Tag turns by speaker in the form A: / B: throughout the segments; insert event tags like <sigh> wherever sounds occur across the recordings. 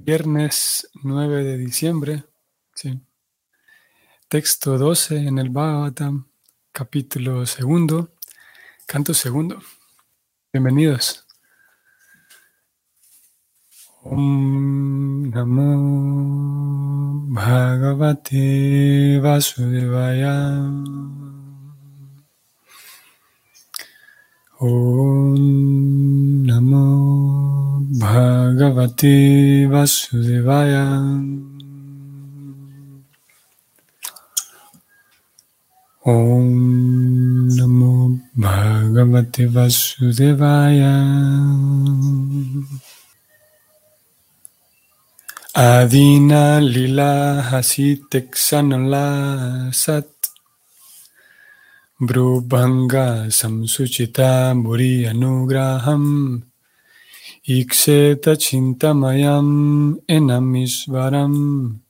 A: Viernes 9 de diciembre, sí. Texto 12 en el Bhagavatam, capítulo segundo, canto segundo. Bienvenidos. Om Bhagavate Vasudevaya. Om Namo Bhagavate Vasudevaya. Om Namo Bhagavate Vasudevaya. Adina Lila Hasitek Sanala Sat Brubhanga Samsuchita Buri Anugraham Ikseta Chintamayam Enamisvaram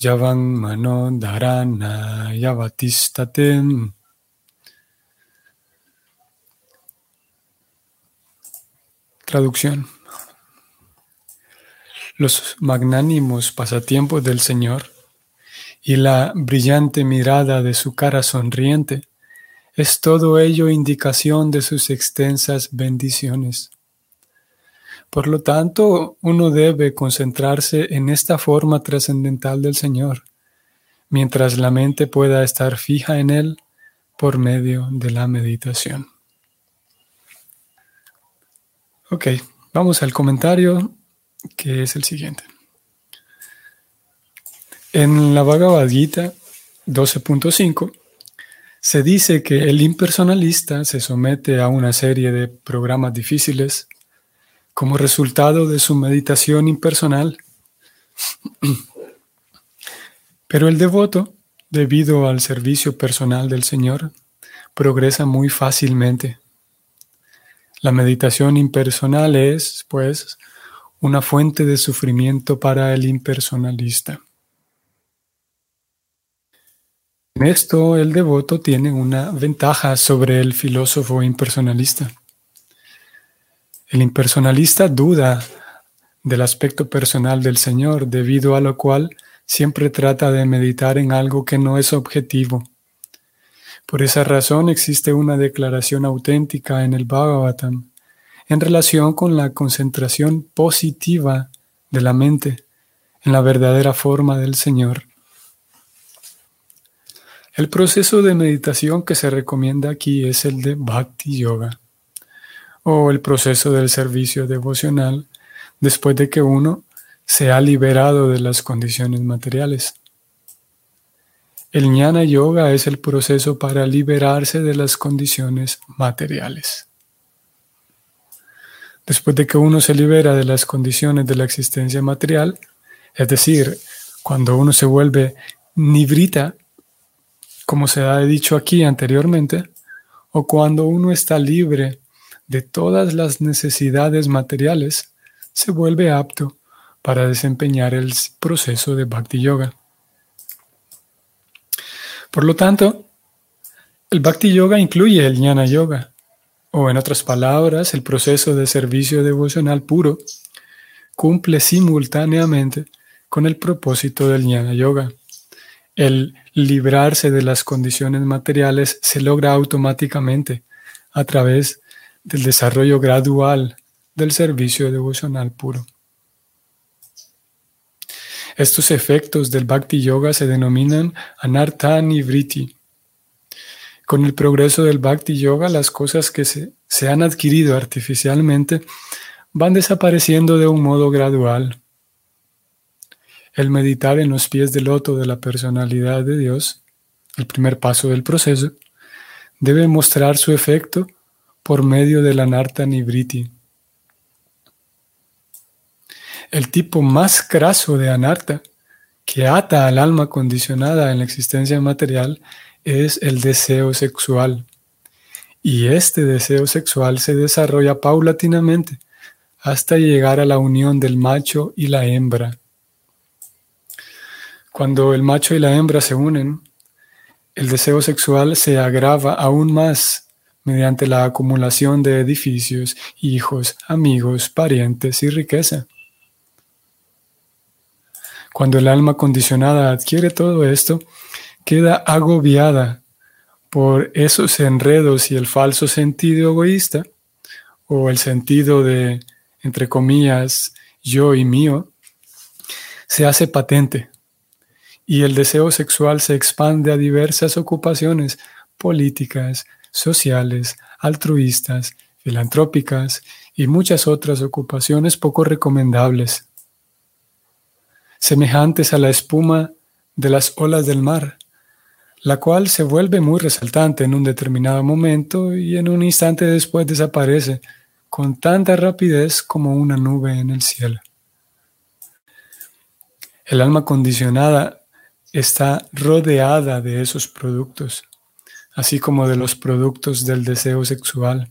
A: Yavan Mano Dharana Yavatistatem Traducción. Los magnánimos pasatiempos del Señor y la brillante mirada de su cara sonriente, es todo ello indicación de sus extensas bendiciones. Por lo tanto, uno debe concentrarse en esta forma trascendental del Señor, mientras la mente pueda estar fija en Él por medio de la meditación. Ok, vamos al comentario que es el siguiente. En la Bhagavad Gita 12.5 se dice que el impersonalista se somete a una serie de programas difíciles como resultado de su meditación impersonal. Pero el devoto, debido al servicio personal del Señor, progresa muy fácilmente. La meditación impersonal es, pues, una fuente de sufrimiento para el impersonalista. En esto el devoto tiene una ventaja sobre el filósofo impersonalista. El impersonalista duda del aspecto personal del Señor, debido a lo cual siempre trata de meditar en algo que no es objetivo. Por esa razón existe una declaración auténtica en el Bhagavatam en relación con la concentración positiva de la mente en la verdadera forma del Señor. El proceso de meditación que se recomienda aquí es el de Bhakti Yoga o el proceso del servicio devocional después de que uno se ha liberado de las condiciones materiales. El Jnana Yoga es el proceso para liberarse de las condiciones materiales. Después de que uno se libera de las condiciones de la existencia material, es decir, cuando uno se vuelve nibrita, como se ha dicho aquí anteriormente, o cuando uno está libre de todas las necesidades materiales, se vuelve apto para desempeñar el proceso de Bhakti Yoga. Por lo tanto, el Bhakti Yoga incluye el Jnana Yoga, o en otras palabras, el proceso de servicio devocional puro, cumple simultáneamente con el propósito del Jnana Yoga. El librarse de las condiciones materiales se logra automáticamente a través del desarrollo gradual del servicio devocional puro. Estos efectos del Bhakti Yoga se denominan Anartha Nivriti con el progreso del Bhakti Yoga, las cosas que se, se han adquirido artificialmente van desapareciendo de un modo gradual. El meditar en los pies del loto de la personalidad de Dios, el primer paso del proceso, debe mostrar su efecto por medio de la Narta Nibriti. El tipo más craso de anarta que ata al alma condicionada en la existencia material es el deseo sexual. Y este deseo sexual se desarrolla paulatinamente hasta llegar a la unión del macho y la hembra. Cuando el macho y la hembra se unen, el deseo sexual se agrava aún más mediante la acumulación de edificios, hijos, amigos, parientes y riqueza. Cuando el alma condicionada adquiere todo esto, queda agobiada por esos enredos y el falso sentido egoísta, o el sentido de, entre comillas, yo y mío, se hace patente y el deseo sexual se expande a diversas ocupaciones políticas, sociales, altruistas, filantrópicas y muchas otras ocupaciones poco recomendables, semejantes a la espuma de las olas del mar, la cual se vuelve muy resaltante en un determinado momento y en un instante después desaparece con tanta rapidez como una nube en el cielo. El alma condicionada está rodeada de esos productos, así como de los productos del deseo sexual.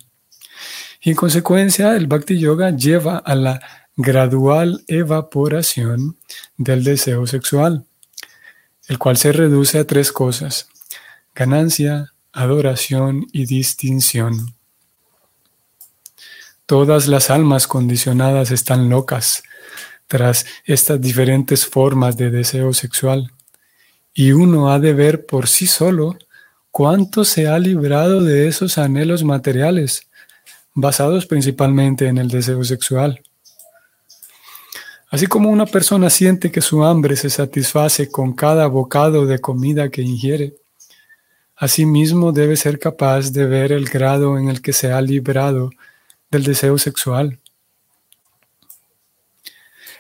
A: Y en consecuencia, el Bhakti Yoga lleva a la gradual evaporación del deseo sexual el cual se reduce a tres cosas, ganancia, adoración y distinción. Todas las almas condicionadas están locas tras estas diferentes formas de deseo sexual, y uno ha de ver por sí solo cuánto se ha librado de esos anhelos materiales, basados principalmente en el deseo sexual. Así como una persona siente que su hambre se satisface con cada bocado de comida que ingiere, asimismo debe ser capaz de ver el grado en el que se ha librado del deseo sexual.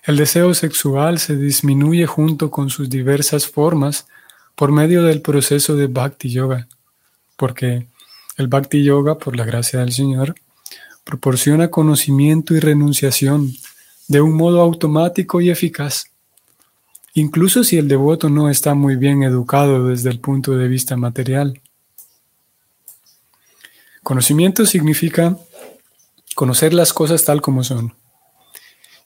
A: El deseo sexual se disminuye junto con sus diversas formas por medio del proceso de Bhakti Yoga, porque el Bhakti Yoga, por la gracia del Señor, proporciona conocimiento y renunciación de un modo automático y eficaz, incluso si el devoto no está muy bien educado desde el punto de vista material. Conocimiento significa conocer las cosas tal como son.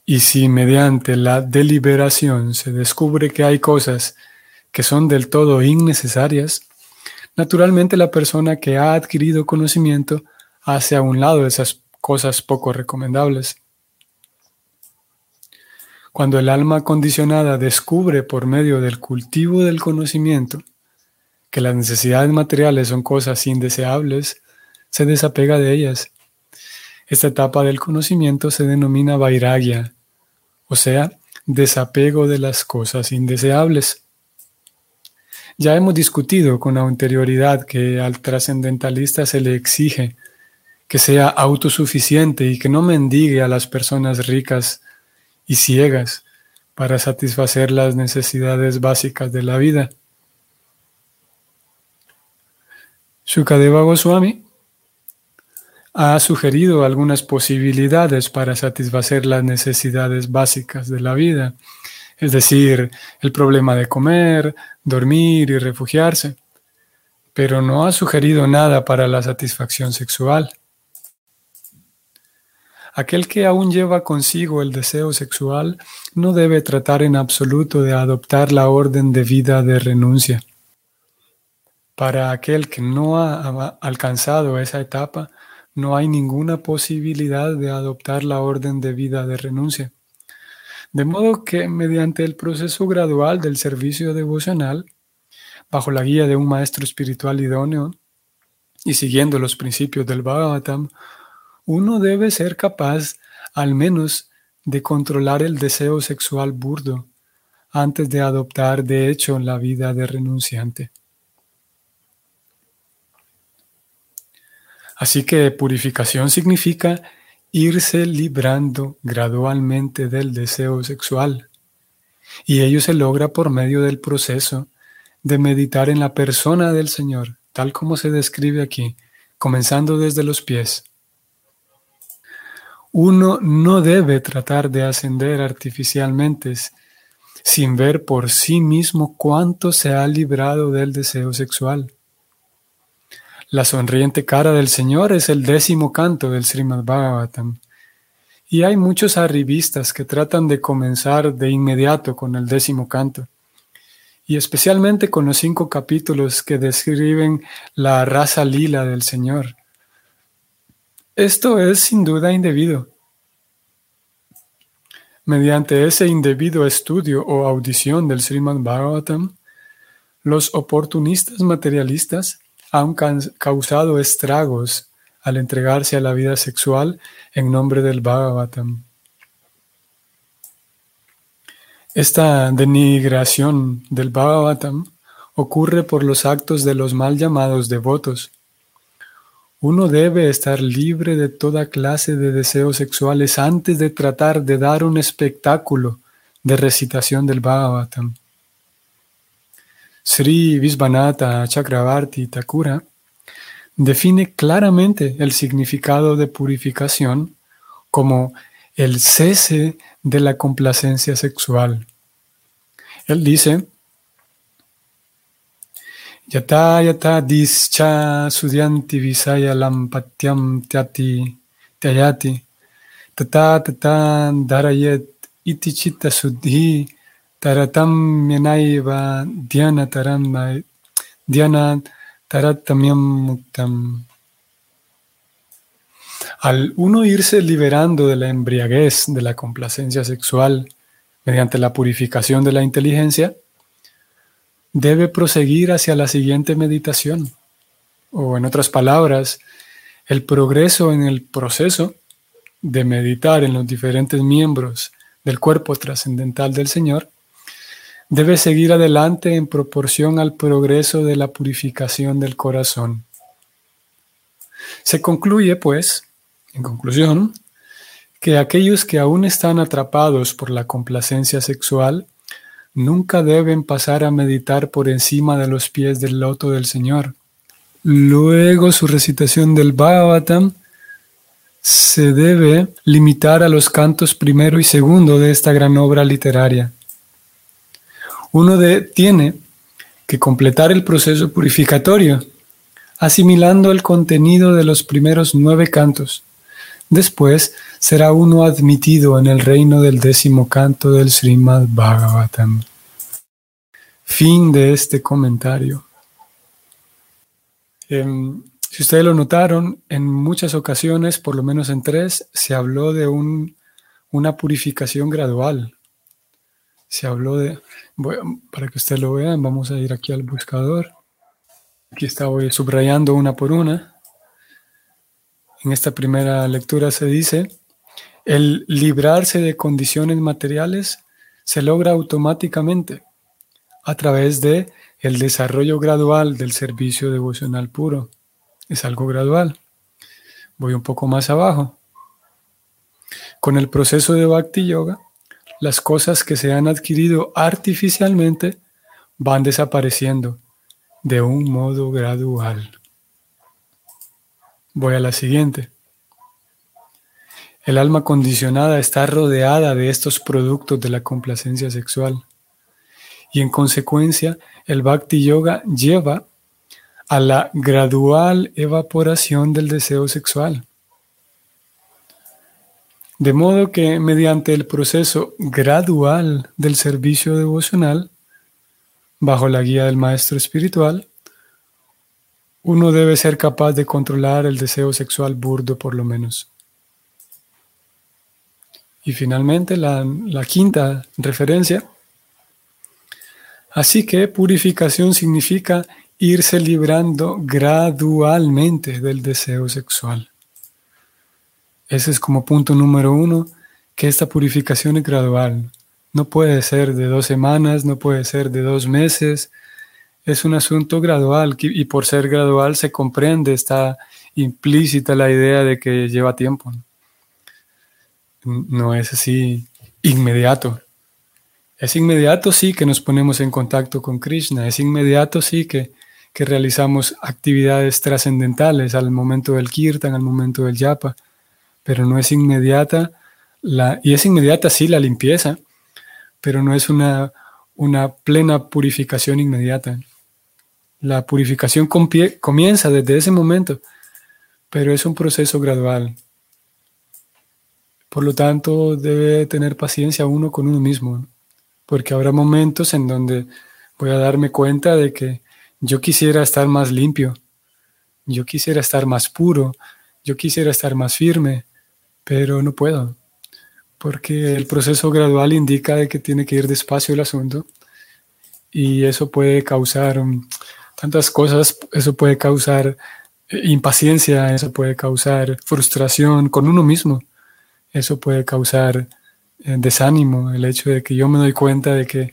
A: Y si mediante la deliberación se descubre que hay cosas que son del todo innecesarias, naturalmente la persona que ha adquirido conocimiento hace a un lado esas cosas poco recomendables. Cuando el alma condicionada descubre por medio del cultivo del conocimiento que las necesidades materiales son cosas indeseables, se desapega de ellas. Esta etapa del conocimiento se denomina vairagya, o sea, desapego de las cosas indeseables. Ya hemos discutido con anterioridad que al trascendentalista se le exige que sea autosuficiente y que no mendigue a las personas ricas y ciegas para satisfacer las necesidades básicas de la vida. Shukadeva Goswami ha sugerido algunas posibilidades para satisfacer las necesidades básicas de la vida, es decir, el problema de comer, dormir y refugiarse, pero no ha sugerido nada para la satisfacción sexual. Aquel que aún lleva consigo el deseo sexual no debe tratar en absoluto de adoptar la orden de vida de renuncia. Para aquel que no ha alcanzado esa etapa, no hay ninguna posibilidad de adoptar la orden de vida de renuncia. De modo que mediante el proceso gradual del servicio devocional, bajo la guía de un maestro espiritual idóneo y siguiendo los principios del Bhagavatam, uno debe ser capaz al menos de controlar el deseo sexual burdo antes de adoptar de hecho la vida de renunciante. Así que purificación significa irse librando gradualmente del deseo sexual. Y ello se logra por medio del proceso de meditar en la persona del Señor, tal como se describe aquí, comenzando desde los pies uno no debe tratar de ascender artificialmente sin ver por sí mismo cuánto se ha librado del deseo sexual. La sonriente cara del Señor es el décimo canto del Srimad Bhagavatam. Y hay muchos arribistas que tratan de comenzar de inmediato con el décimo canto, y especialmente con los cinco capítulos que describen la raza lila del Señor. Esto es sin duda indebido. mediante ese indebido estudio o audición del Srimad Bhagavatam, los oportunistas materialistas han causado estragos al entregarse a la vida sexual en nombre del Bhagavatam. Esta denigración del Bhagavatam ocurre por los actos de los mal llamados devotos. Uno debe estar libre de toda clase de deseos sexuales antes de tratar de dar un espectáculo de recitación del Bhagavatam. Sri Visvanatha Chakravarti Thakura define claramente el significado de purificación como el cese de la complacencia sexual. Él dice, Yata yata discha sudyanti visaya lampatyam tyati tyayati tata tata darayet iti chitta suddhi taratam yanaiva dhyana taram dhyana taratamyam. Al uno irse liberando de la embriaguez, de la complacencia sexual, mediante la purificación de la inteligencia, debe proseguir hacia la siguiente meditación. O en otras palabras, el progreso en el proceso de meditar en los diferentes miembros del cuerpo trascendental del Señor debe seguir adelante en proporción al progreso de la purificación del corazón. Se concluye, pues, en conclusión, que aquellos que aún están atrapados por la complacencia sexual nunca deben pasar a meditar por encima de los pies del loto del Señor. Luego su recitación del Bhagavatam se debe limitar a los cantos primero y segundo de esta gran obra literaria. Uno de, tiene que completar el proceso purificatorio, asimilando el contenido de los primeros nueve cantos. Después será uno admitido en el reino del décimo canto del Srimad Bhagavatam. Fin de este comentario. Em, si ustedes lo notaron, en muchas ocasiones, por lo menos en tres, se habló de una purificación gradual. Se habló de, para que ustedes lo vean, vamos a ir aquí al buscador. Aquí estaba subrayando una por una. En esta primera lectura se dice, el librarse de condiciones materiales se logra automáticamente a través de el desarrollo gradual del servicio devocional puro. Es algo gradual. Voy un poco más abajo. Con el proceso de Bhakti Yoga, las cosas que se han adquirido artificialmente van desapareciendo de un modo gradual. Voy a la siguiente. El alma condicionada está rodeada de estos productos de la complacencia sexual y en consecuencia el bhakti yoga lleva a la gradual evaporación del deseo sexual. De modo que mediante el proceso gradual del servicio devocional, bajo la guía del maestro espiritual, uno debe ser capaz de controlar el deseo sexual burdo por lo menos. Y finalmente la, quinta referencia Así que purificación significa irse librando gradualmente del deseo sexual. Ese es como punto número uno, que esta purificación es gradual. No puede ser de dos semanas, no puede ser de dos meses. Es un asunto gradual y por ser gradual se comprende, está implícita la idea de que lleva tiempo. No es así inmediato. Es inmediato, sí, que nos ponemos en contacto con Krishna. Es inmediato, sí, que, realizamos actividades trascendentales al momento del kirtan, al momento del yapa. Pero no es inmediata, la, y es inmediata, sí, la limpieza, pero no es una, una plena purificación inmediata. La purificación comienza desde ese momento, pero es un proceso gradual. Por lo tanto, debe tener paciencia uno con uno mismo porque habrá momentos en donde voy a darme cuenta de que yo quisiera estar más limpio, yo quisiera estar más puro, yo quisiera estar más firme, pero no puedo, porque el proceso gradual indica de que tiene que ir despacio el asunto y eso puede causar um, tantas cosas, eso puede causar eh, impaciencia, eso puede causar frustración con uno mismo, eso puede causar eh, desánimo, el hecho de que yo me doy cuenta de que,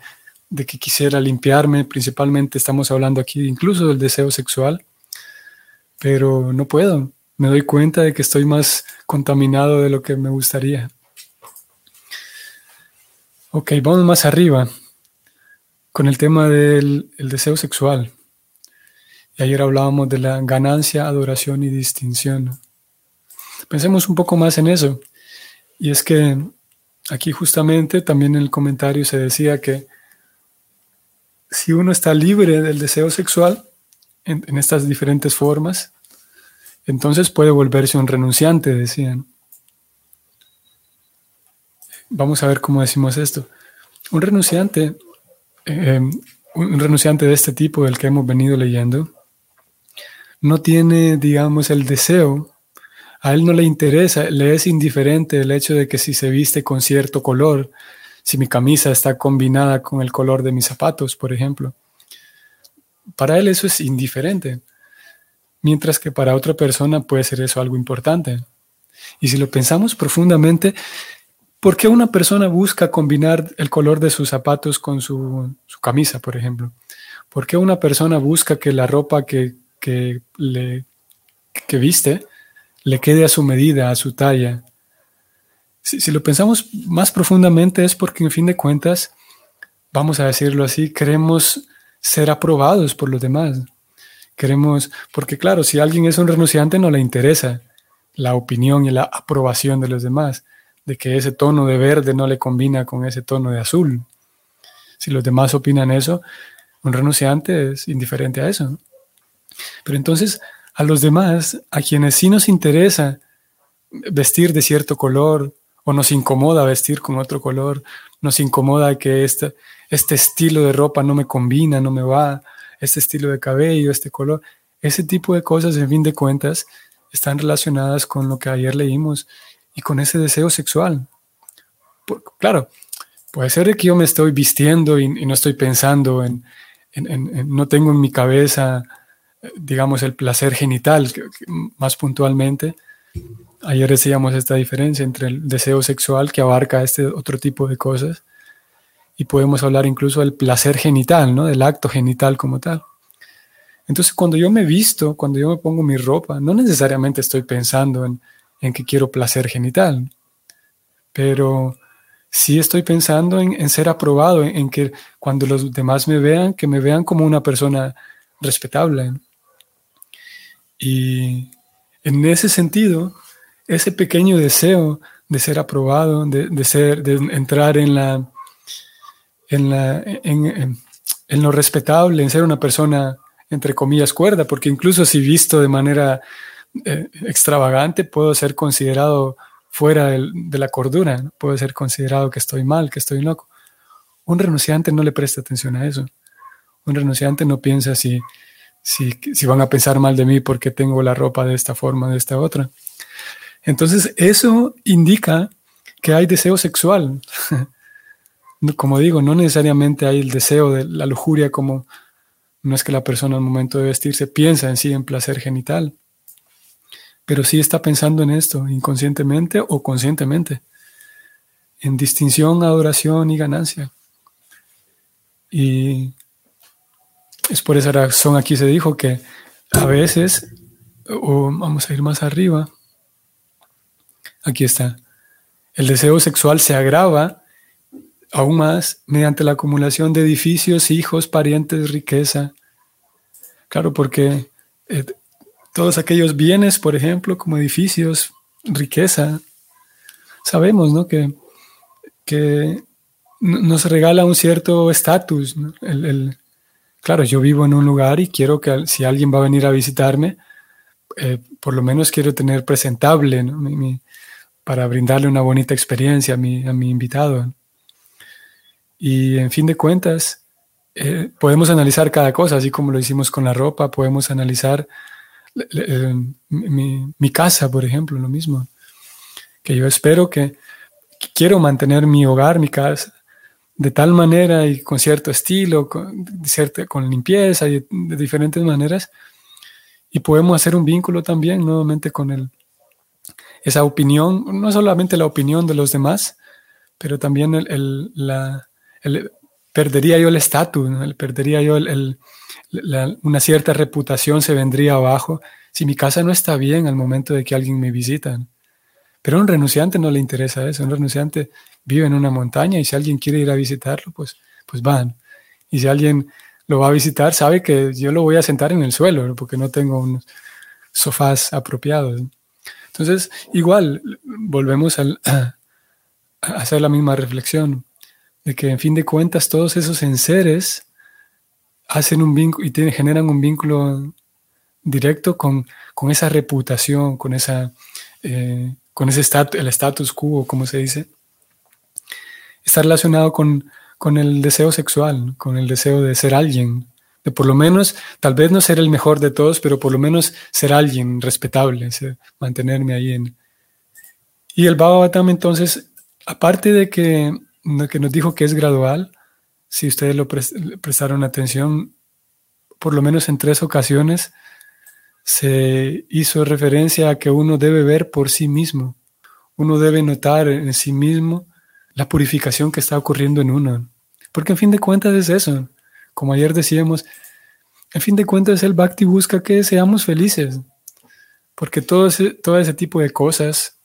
A: de que quisiera limpiarme, principalmente estamos hablando aquí incluso del deseo sexual, pero no puedo, me doy cuenta de que estoy más contaminado de lo que me gustaría. Ok, vamos más arriba con el tema del deseo sexual. Y ayer hablábamos de la ganancia, adoración y distinción. Pensemos un poco más en eso. Y es que aquí justamente también en el comentario se decía que si uno está libre del deseo sexual en, en estas diferentes formas, entonces puede volverse un renunciante, decían. Vamos a ver cómo decimos esto. Un renunciante, eh, un renunciante de este tipo del que hemos venido leyendo, no tiene, digamos, el deseo, a él no le interesa, le es indiferente el hecho de que si se viste con cierto color, si mi camisa está combinada con el color de mis zapatos, por ejemplo. Para él eso es indiferente mientras que para otra persona puede ser eso algo importante. Y si lo pensamos profundamente, ¿por qué una persona busca combinar el color de sus zapatos con su, camisa, por ejemplo? ¿Por qué una persona busca que la ropa que, le, que viste le quede a su medida, a su talla? Si lo pensamos más profundamente es porque en fin de cuentas, vamos a decirlo así, queremos ser aprobados por los demás. Queremos, porque claro, si alguien es un renunciante no le interesa la opinión y la aprobación de los demás, de que ese tono de verde no le combina con ese tono de azul. Si los demás opinan eso, un renunciante es indiferente a eso. Pero entonces, a los demás, a quienes sí nos interesa vestir de cierto color, o nos incomoda vestir con otro color, nos incomoda que este, este estilo de ropa no me combina, no me va, este estilo de cabello, este color. Ese tipo de cosas, en fin de cuentas, están relacionadas con lo que ayer leímos y con ese deseo sexual. claro, puede ser que yo me estoy vistiendo y, no estoy pensando en, no tengo en mi cabeza, digamos, el placer genital, más puntualmente. Ayer decíamos esta diferencia entre el deseo sexual que abarca este otro tipo de cosas y podemos hablar incluso del placer genital, ¿no? Del acto genital como tal. Entonces, cuando yo me visto, cuando yo me pongo mi ropa, no necesariamente estoy pensando en, que quiero placer genital, pero sí estoy pensando en, ser aprobado, en, que cuando los demás me vean, que me vean como una persona respetable. Y en ese sentido, ese pequeño deseo de ser aprobado, de ser, de entrar en la, en, lo respetable, en ser una persona, entre comillas, cuerda, porque incluso si visto de manera eh, extravagante, puedo ser considerado fuera de la cordura, puedo ser considerado que estoy mal, que estoy loco. Un renunciante no le presta atención a eso. Un renunciante no piensa si, si, si van a pensar mal de mí porque tengo la ropa de esta forma, de esta otra. Entonces, eso indica que hay deseo sexual. <laughs> como digo, no necesariamente hay el deseo de la lujuria como no es que la persona al momento de vestirse piensa en sí en placer genital, pero sí está pensando en esto inconscientemente o conscientemente, en distinción, adoración y ganancia. Y es por esa razón aquí se dijo que a veces, o vamos a ir más arriba, aquí está, el deseo sexual se agrava Aún más, mediante la acumulación de edificios, hijos, parientes, riqueza. Claro, porque eh, todos aquellos bienes, por ejemplo, como edificios, riqueza, sabemos ¿no? que, que nos regala un cierto estatus. claro, yo vivo en un lugar y quiero que si alguien va a venir a visitarme, eh, por lo menos quiero tener presentable para brindarle una bonita experiencia a mi, a mi invitado. Y en fin de cuentas, eh, podemos analizar cada cosa, así como lo hicimos con la ropa, podemos analizar mi, casa, por ejemplo, lo mismo. Que yo espero que, quiero mantener mi hogar, mi casa, de tal manera y con cierto estilo, con, con limpieza y de diferentes maneras. Y podemos hacer un vínculo también nuevamente con el, esa opinión, no solamente la opinión de los demás, pero también el, la, perdería yo el estatus, perdería yo una cierta reputación se vendría abajo si mi casa no está bien al momento de que alguien me visita. Pero a un renunciante no le interesa eso. Un renunciante vive en una montaña y si alguien quiere ir a visitarlo, pues, pues van. Y si alguien lo va a visitar, sabe que yo lo voy a sentar en el suelo porque no tengo unos sofás apropiados. Entonces, igual, volvemos <clears throat> a hacer la misma reflexión de que en fin de cuentas todos esos enseres hacen un vínculo y generan un vínculo directo con, con esa reputación, con esa eh, con ese el status quo, como se dice, está relacionado con, con el deseo sexual, con el deseo de ser alguien, de por lo menos, tal vez no ser el mejor de todos, pero por lo menos ser alguien respetable, mantenerme ahí en... Y el Bhagavatam entonces, aparte de que, que nos dijo que es gradual, si ustedes lo prestaron atención, por lo menos en tres ocasiones, se hizo referencia a que uno debe ver por sí mismo, uno debe notar en sí mismo la purificación que está ocurriendo en uno. Porque en fin de cuentas es eso. Como ayer decíamos, en fin de cuentas el Bhakti busca que seamos felices. Porque todo ese, tipo de cosas,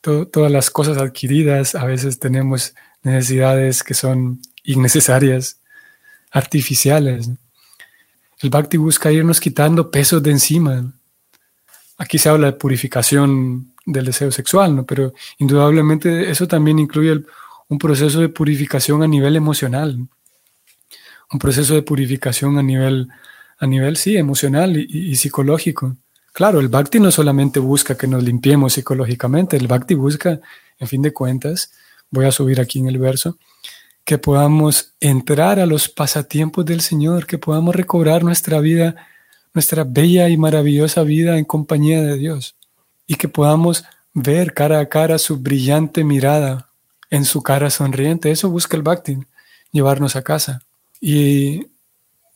A: todas las cosas adquiridas, a veces tenemos necesidades que son innecesarias, artificiales. El Bhakti busca irnos quitando pesos de encima. Aquí se habla de purificación del deseo sexual, ¿no? pero indudablemente eso también incluye un proceso de purificación a nivel emocional, un proceso de purificación a nivel, a nivel sí, emocional y, y psicológico. Claro, el Bhakti no solamente busca que nos limpiemos psicológicamente, el Bhakti busca, en fin de cuentas, voy a subir aquí en el verso, que podamos entrar a los pasatiempos del Señor, que podamos recobrar nuestra vida, nuestra bella y maravillosa vida en compañía de Dios, y que podamos ver cara a cara su brillante mirada en su cara sonriente. Eso busca el Bhakti, llevarnos a casa. Y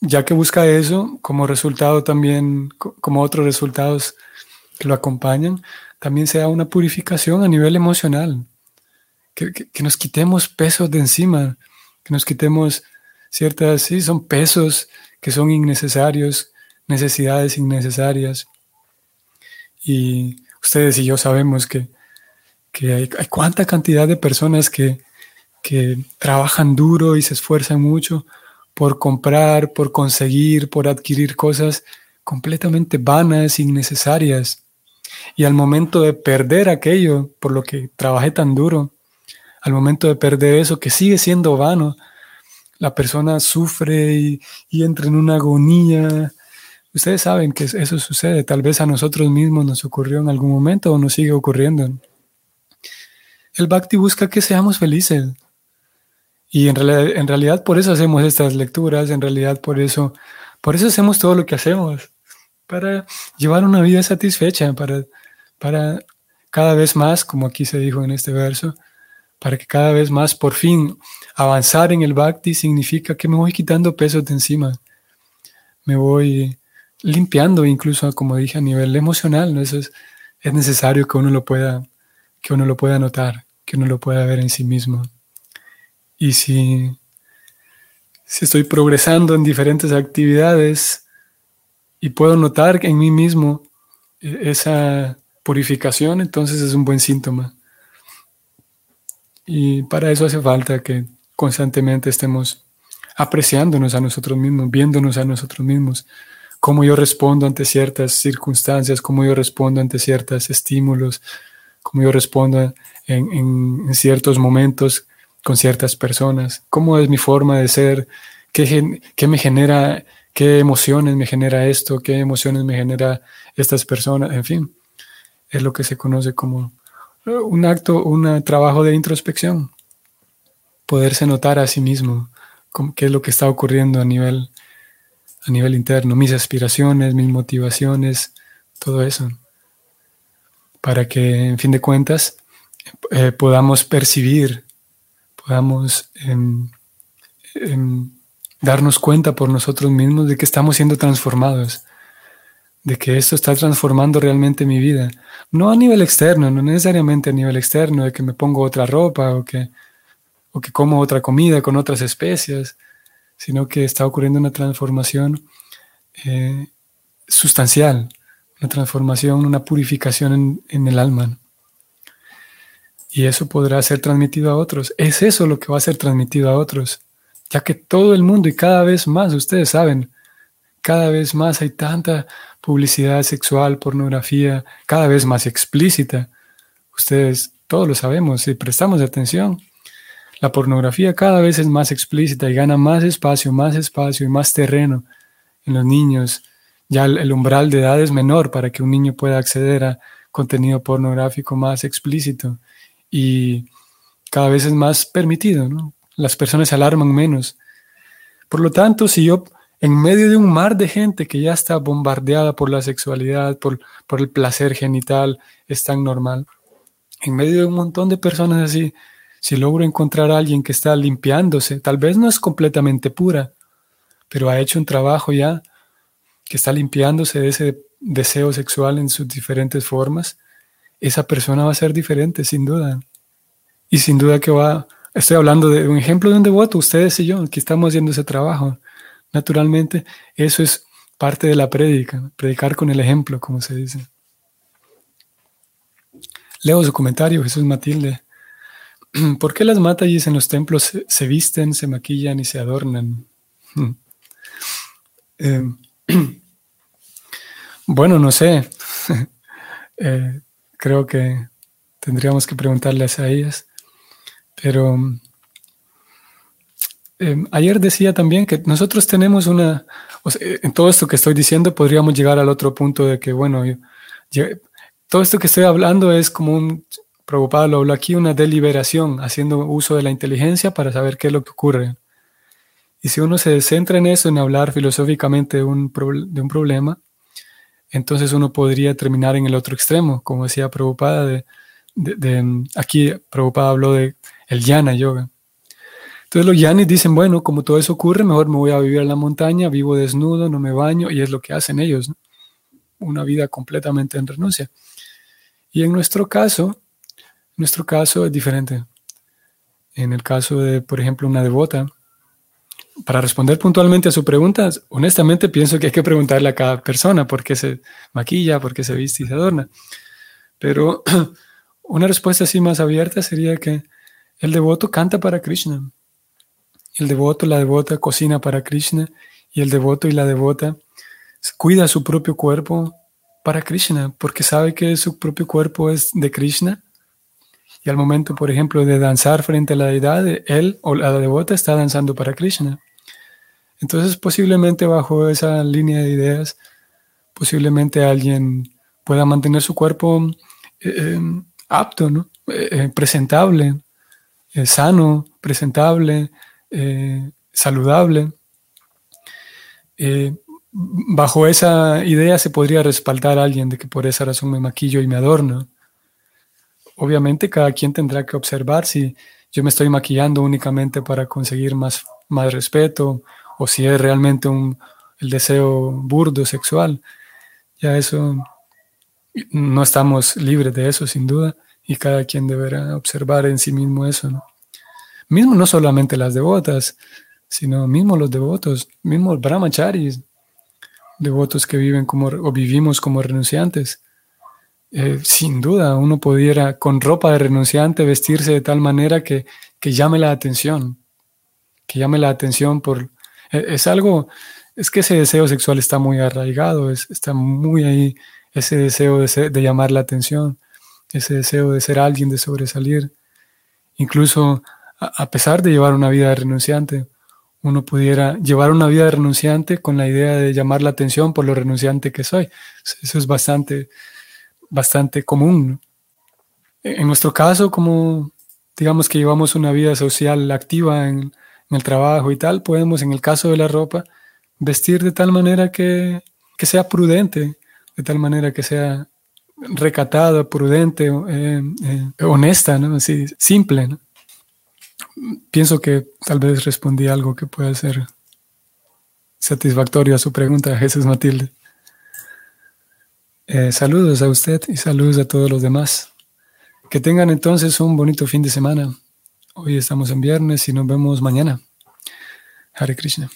A: ya que busca eso, como resultado también, como otros resultados que lo acompañan, también sea una purificación a nivel emocional que, nos quitemos pesos de encima, que nos quitemos ciertas, sí, son pesos que son innecesarios, necesidades innecesarias. Y ustedes y yo sabemos que, hay, hay, cuánta cantidad de personas que, que trabajan duro y se esfuerzan mucho por comprar, por conseguir, por adquirir cosas completamente vanas, innecesarias. Y al momento de perder aquello por lo que trabajé tan duro, al momento de perder eso, que sigue siendo vano, la persona sufre y, entra en una agonía. Ustedes saben que eso sucede, tal vez a nosotros mismos nos ocurrió en algún momento o nos sigue ocurriendo. El Bhakti busca que seamos felices. Y en realidad, en realidad por eso hacemos estas lecturas, en realidad por eso, por eso hacemos todo lo que hacemos, para llevar una vida satisfecha, para, para cada vez más, como aquí se dijo en este verso, para que cada vez más, por fin, avanzar en el bhakti significa que me voy quitando pesos de encima, me voy limpiando incluso, como dije, a nivel emocional. Eso es, es necesario que uno lo pueda, que uno lo pueda notar, que uno lo pueda ver en sí mismo. Y si, si estoy progresando en diferentes actividades y puedo notar en mí mismo eh, esa purificación, entonces es un buen síntoma. Y para eso hace falta que constantemente estemos apreciándonos a nosotros mismos, viéndonos a nosotros mismos, cómo yo respondo ante ciertas circunstancias, cómo yo respondo ante ciertos estímulos, cómo yo respondo en, ciertos momentos con ciertas personas, cómo es mi forma de ser, qué, qué me genera, qué emociones me genera esto, qué emociones me genera estas personas, en fin, es lo que se conoce como un acto, un trabajo de introspección, poderse notar a sí mismo qué es lo que está ocurriendo a nivel, a nivel interno, mis aspiraciones, mis motivaciones, todo eso, para que en fin de cuentas eh, podamos percibir, podamos em, em, darnos cuenta por nosotros mismos de que estamos siendo transformados, de que esto está transformando realmente mi vida. No a nivel externo, no necesariamente a nivel externo, de que me pongo otra ropa o que, o que como otra comida con otras especias, sino que está ocurriendo una transformación eh, sustancial, una transformación, una purificación en, el alma. Y eso podrá ser transmitido a otros. Es eso lo que va a ser transmitido a otros, ya que todo el mundo y cada vez más, ustedes saben, cada vez más hay tanta publicidad sexual, pornografía, cada vez más explícita. Ustedes todos lo sabemos si prestamos atención. La pornografía cada vez es más explícita y gana más espacio, más espacio y más terreno en los niños, ya el, umbral de edad es menor para que un niño pueda acceder a contenido pornográfico más explícito y cada vez es más permitido, Las personas se alarman menos. Por lo tanto, si yo en medio de un mar de gente que ya está bombardeada por la sexualidad, por, el placer genital, es tan normal, en medio de un montón de personas así, si logro encontrar a alguien que está limpiándose, tal vez no es completamente pura, pero ha hecho un trabajo ya que está limpiándose de ese deseo sexual en sus diferentes formas, esa persona va a ser diferente, sin duda. Y sin duda que va, estoy hablando de un ejemplo de un devoto, ustedes y yo, que estamos haciendo ese trabajo. Naturalmente, eso es parte de la prédica, predicar con el ejemplo, como se dice. Leo su comentario, Jesús Matilde. <clears throat> ¿Por qué las matallis en los templos se, visten, se maquillan y se adornan? eh, <clears throat> bueno, no sé. <laughs> Eh, creo que tendríamos que preguntarles a ellas. Pero em, ayer decía también que nosotros tenemos una, en todo esto que estoy diciendo podríamos llegar al otro punto de que, bueno, todo esto que estoy hablando es como un, preocupado lo hablo aquí, una deliberación, haciendo uso de la inteligencia para saber qué es lo que ocurre. Y si uno se centra en eso, en hablar filosóficamente de un, de un problema, entonces uno podría terminar en el otro extremo, como decía Prabhupada, de, de, aquí Prabhupada habló de el yana yoga. Entonces los yanis dicen, bueno, como todo eso ocurre, mejor me voy a vivir en la montaña, vivo desnudo, no me baño, y es lo que hacen ellos, una vida completamente en renuncia. Y en nuestro caso, nuestro caso es diferente. En el caso de, por ejemplo, una devota, para responder puntualmente a su pregunta, honestamente pienso que hay que preguntarle a cada persona por qué se maquilla, por qué se viste y se adorna. Pero <clears throat> una respuesta así más abierta sería que el devoto canta para Krishna. El devoto, la devota cocina para Krishna y el devoto y la devota cuida su propio cuerpo para Krishna porque sabe que su propio cuerpo es de Krishna y al momento, por ejemplo, de danzar frente a la deidad, él o la devota está danzando para Krishna. Entonces, posiblemente bajo esa línea de ideas, posiblemente alguien pueda mantener su cuerpo eh, eh, apto, ¿no? Eh, presentable, sano, presentable, saludable. bajo esa idea se podría respaldar a alguien de que por esa razón me maquillo y me adorno obviamente cada quien tendrá que observar si yo me estoy maquillando únicamente para conseguir más, más respeto o si es realmente un, el deseo burdo sexual. Ya eso, no estamos libres de eso sin duda y cada quien deberá observar en sí mismo eso. Mismo no solamente las devotas, sino mismo los devotos, mismo brahmacharis, devotos que viven como o vivimos como renunciantes eh, sin duda, uno pudiera con ropa de renunciante vestirse de tal manera que, llame la atención, que llame la atención por... E, es, algo, es que ese deseo sexual está muy arraigado, está muy ahí, ese deseo de, llamar la atención, ese deseo de ser alguien, de sobresalir. Incluso a, pesar de llevar una vida de renunciante, uno pudiera llevar una vida de renunciante con la idea de llamar la atención por lo renunciante que soy. Eso es bastante bastante común. En nuestro caso, como digamos que llevamos una vida social activa en, el trabajo y tal, podemos, en el caso de la ropa, vestir de tal manera que, sea prudente, de tal manera que sea recatada, prudente, eh, eh, honesta, ¿no? Así, simple, ¿no? Pienso que tal vez respondí algo que pueda ser satisfactorio a su pregunta, Jesús Matilde. Eh, saludos a usted y saludos a todos los demás. Que tengan entonces un bonito fin de semana. Hoy estamos en viernes y nos vemos mañana. Hare Krishna.